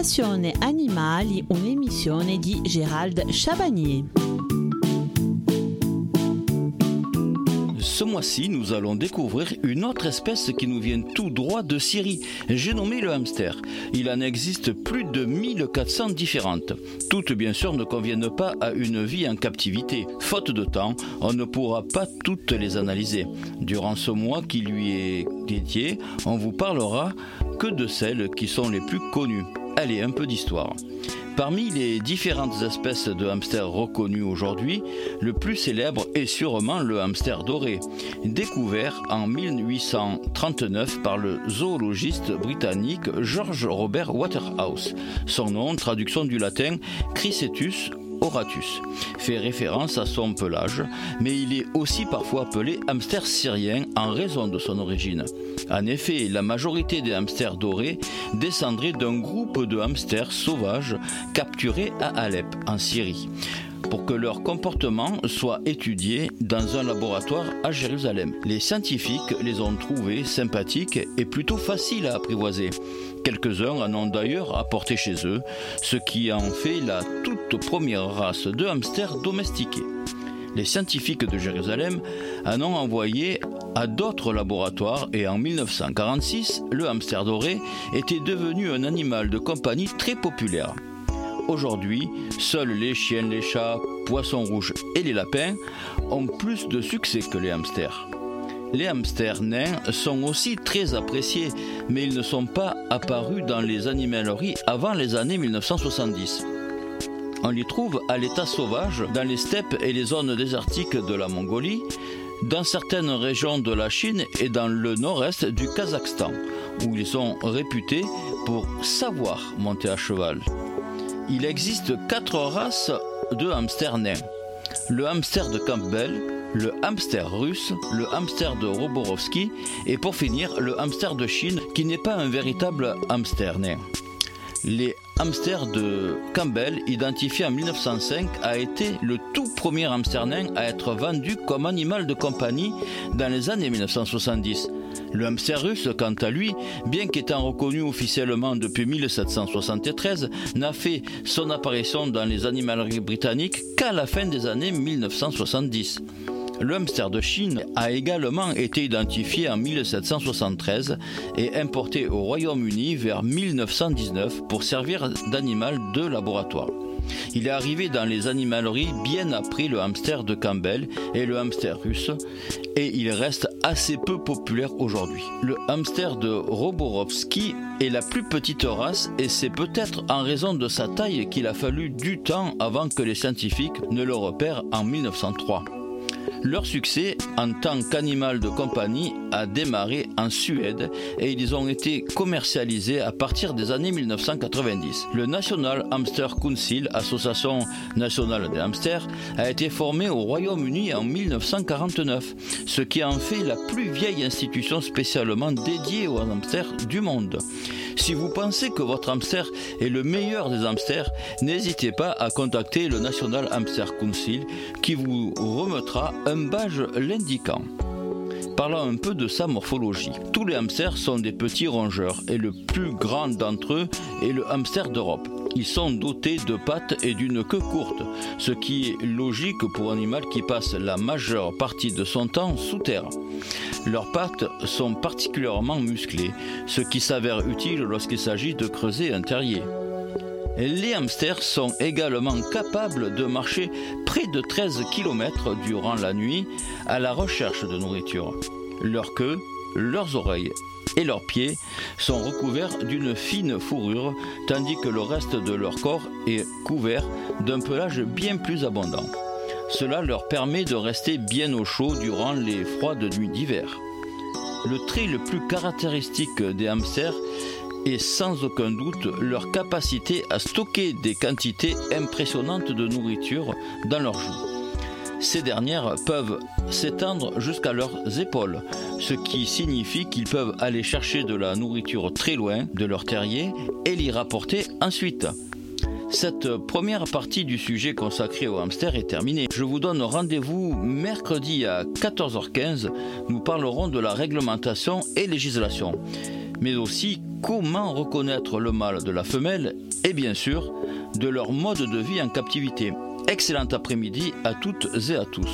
Passione Animali, un'emissione di Gérald Chabagnier. Ce mois-ci, nous allons découvrir une autre espèce qui nous vient tout droit de Syrie. J'ai nommé le hamster. Il en existe plus de 1400 différentes. Toutes, bien sûr, ne conviennent pas à une vie en captivité. Faute de temps, on ne pourra pas toutes les analyser. Durant ce mois qui lui est dédié, on vous parlera que de celles qui sont les plus connues. Allez, un peu d'histoire. Parmi les différentes espèces de hamsters reconnues aujourd'hui, le plus célèbre est sûrement le hamster doré, découvert en 1839 par le zoologiste britannique George Robert Waterhouse. Son nom, traduction du latin Chrysetus Horatus, fait référence à son pelage, mais il est aussi parfois appelé hamster syrien en raison de son origine. En effet, la majorité des hamsters dorés descendraient d'un groupe de hamsters sauvages capturés à Alep, en Syrie pour que leur comportement soit étudié dans un laboratoire à Jérusalem. Les scientifiques les ont trouvés sympathiques et plutôt faciles à apprivoiser. Quelques-uns en ont d'ailleurs apporté chez eux, ce qui en fait la toute première race de hamsters domestiqués. Les scientifiques de Jérusalem en ont envoyé à d'autres laboratoires et en 1946, le hamster doré était devenu un animal de compagnie très populaire. Aujourd'hui, seuls les chiens, les chats, poissons rouges et les lapins ont plus de succès que les hamsters. Les hamsters nains sont aussi très appréciés, mais ils ne sont pas apparus dans les animaleries avant les années 1970. On les trouve à l'état sauvage dans les steppes et les zones désertiques de la Mongolie, dans certaines régions de la Chine et dans le nord-est du Kazakhstan, où ils sont réputés pour savoir monter à cheval. Il existe quatre races de hamsters nains. Le hamster de Campbell, le hamster russe, le hamster de Roborovski et pour finir le hamster de Chine qui n'est pas un véritable hamster nain. Hamsters de Campbell, identifié en 1905, a été le tout premier hamster nain à être vendu comme animal de compagnie dans les années 1970. Le hamster russe, quant à lui, bien qu'étant reconnu officiellement depuis 1773, n'a fait son apparition dans les animaleries britanniques qu'à la fin des années 1970. Le hamster de Chine a également été identifié en 1773 et importé au Royaume-Uni vers 1919 pour servir d'animal de laboratoire. Il est arrivé dans les animaleries bien après le hamster de Campbell et le hamster russe et il reste assez peu populaire aujourd'hui. Le hamster de Roborovski est la plus petite race et c'est peut-être en raison de sa taille qu'il a fallu du temps avant que les scientifiques ne le repèrent en 1903. Leur succès en tant qu'animal de compagnie a démarré en Suède et ils ont été commercialisés à partir des années 1990. Le National Hamster Council, association nationale des hamsters, a été formé au Royaume-Uni en 1949, ce qui en fait la plus vieille institution spécialement dédiée aux hamsters du monde. Si vous pensez que votre hamster est le meilleur des hamsters, n'hésitez pas à contacter le National Hamster Council qui vous remettra un badge l'indiquant. Parlons un peu de sa morphologie. Tous les hamsters sont des petits rongeurs et le plus grand d'entre eux est le hamster d'Europe. Ils sont dotés de pattes et d'une queue courte, ce qui est logique pour un animal qui passe la majeure partie de son temps sous terre. Leurs pattes sont particulièrement musclées, ce qui s'avère utile lorsqu'il s'agit de creuser un terrier. Les hamsters sont également capables de marcher près de 13 km durant la nuit à la recherche de nourriture. Leur queue, leurs oreilles et leurs pieds sont recouverts d'une fine fourrure, tandis que le reste de leur corps est couvert d'un pelage bien plus abondant. Cela leur permet de rester bien au chaud durant les froides nuits d'hiver. Le trait le plus caractéristique des hamsters est sans aucun doute leur capacité à stocker des quantités impressionnantes de nourriture dans leurs joues. Ces dernières peuvent s'étendre jusqu'à leurs épaules, ce qui signifie qu'ils peuvent aller chercher de la nourriture très loin de leur terrier et l'y rapporter ensuite. Cette première partie du sujet consacré au hamster est terminée. Je vous donne rendez-vous mercredi à 14h15. Nous parlerons de la réglementation et législation. mais aussi comment reconnaître le mâle de la femelle et bien sûr de leur mode de vie en captivité. Excellent après-midi à toutes et à tous.